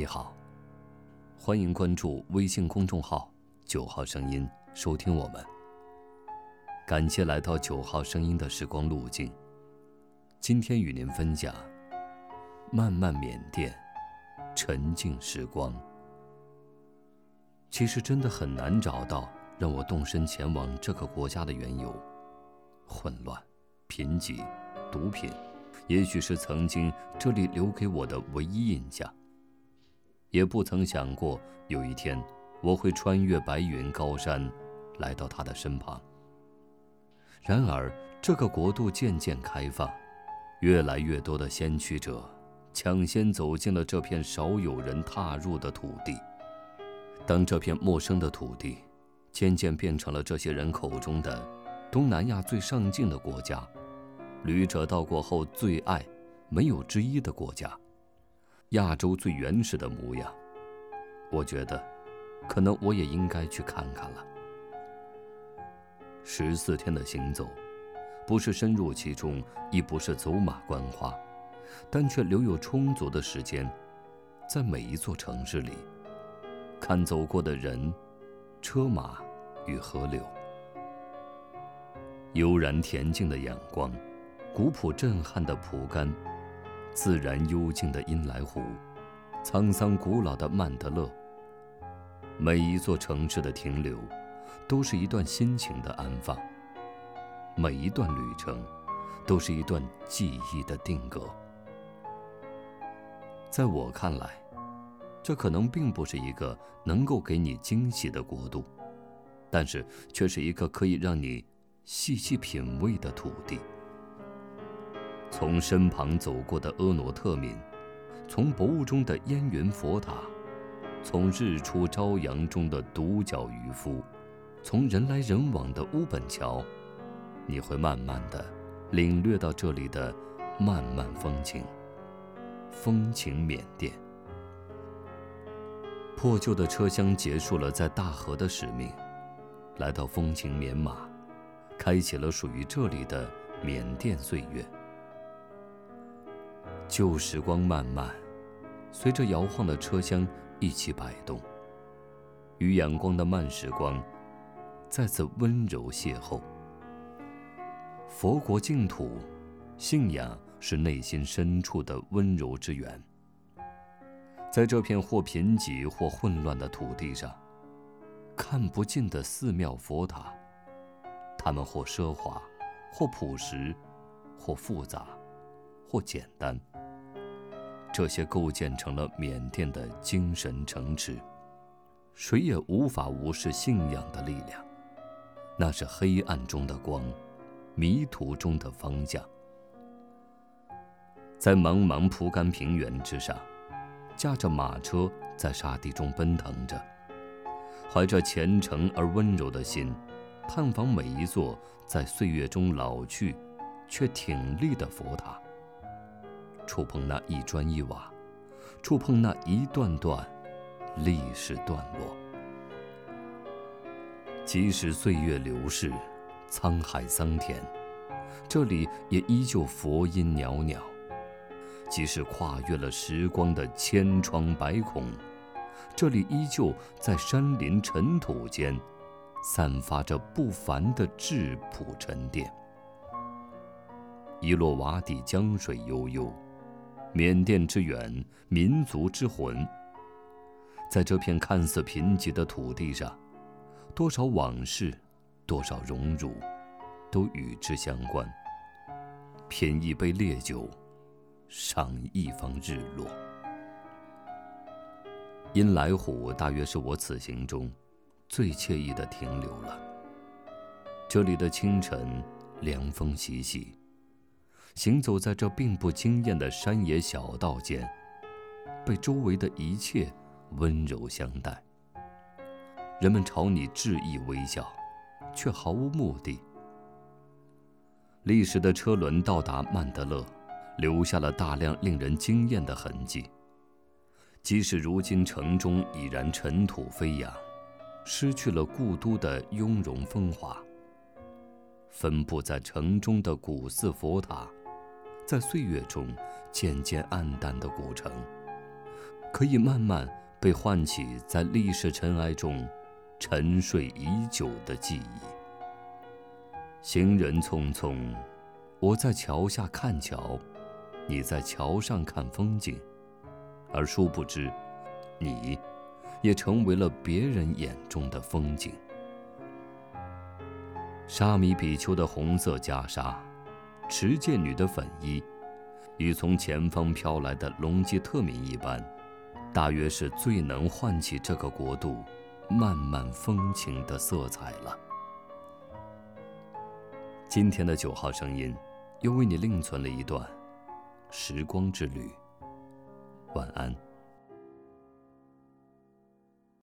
你好，欢迎关注微信公众号“九号声音”，收听我们。感谢来到九号声音的时光路径。今天与您分享：漫漫缅甸，沉静时光。其实真的很难找到让我动身前往这个国家的缘由。混乱、贫瘠、毒品，也许是曾经这里留给我的唯一印象。也不曾想过有一天我会穿越白云高山，来到他的身旁。然而，这个国度渐渐开放，越来越多的先驱者抢先走进了这片少有人踏入的土地。当这片陌生的土地渐渐变成了这些人口中的东南亚最上进的国家，旅者到过后最爱、没有之一的国家，亚洲最原始的模样，我觉得，可能我也应该去看看了。十四天的行走，不是深入其中，亦不是走马观花，但却留有充足的时间，在每一座城市里，看走过的人、车马与河流，悠然恬静的眼光，古朴震撼的蒲甘，自然幽静的阴来湖，沧桑古老的曼德勒。每一座城市的停留。都是一段心情的安放，每一段旅程，都是一段记忆的定格。在我看来，这可能并不是一个能够给你惊喜的国度，但是却是一个可以让你细细品味的土地。从身旁走过的婀娜特敏，从薄雾中的烟云佛塔，从日出朝阳中的独角渔夫。从人来人往的乌本桥，你会慢慢的领略到这里的漫漫风情。风情缅甸。破旧的车厢结束了在大河的使命，来到风情缅马，开启了属于这里的缅甸岁月。旧时光漫漫，随着摇晃的车厢一起摆动，与阳光的慢时光。再次温柔邂逅。佛国净土，信仰是内心深处的温柔之源。在这片或贫瘠或混乱的土地上，看不尽的寺庙佛塔，它们或奢华，或朴实，或复杂，或简单。这些构建成了缅甸的精神城池，谁也无法无视信仰的力量。那是黑暗中的光，迷途中的方向。在茫茫蒲甘平原之上，驾着马车在沙地中奔腾着，怀着虔诚而温柔的心，探访每一座在岁月中老去却挺立的佛塔，触碰那一砖一瓦，触碰那一段段历史段落。即使岁月流逝，沧海桑田，这里也依旧佛音袅袅；即使跨越了时光的千疮百孔，这里依旧在山林尘土间，散发着不凡的质朴沉淀。一落瓦底江水悠悠，缅甸之远，民族之魂。在这片看似贫瘠的土地上。多少往事，多少荣辱，都与之相关。品一杯烈酒，赏一方日落。因来虎大约是我此行中最惬意的停留了。这里的清晨，凉风习习，行走在这并不惊艳的山野小道间，被周围的一切温柔相待。人们朝你致意微笑，却毫无目的。历史的车轮到达曼德勒，留下了大量令人惊艳的痕迹。即使如今城中已然尘土飞扬，失去了故都的雍容风华。分布在城中的古寺佛塔，在岁月中渐渐暗淡的古城，可以慢慢被唤起，在历史尘埃中沉睡已久的记忆。行人匆匆，我在桥下看桥，你在桥上看风景，而殊不知，你，也成为了别人眼中的风景。沙弥比丘的红色袈裟，持戒女的粉衣，与从前方飘来的隆基特民一般，大约是最能唤起这个国度漫漫风情的色彩了。今天的九号声音，又为你另存了一段时光之旅。晚安。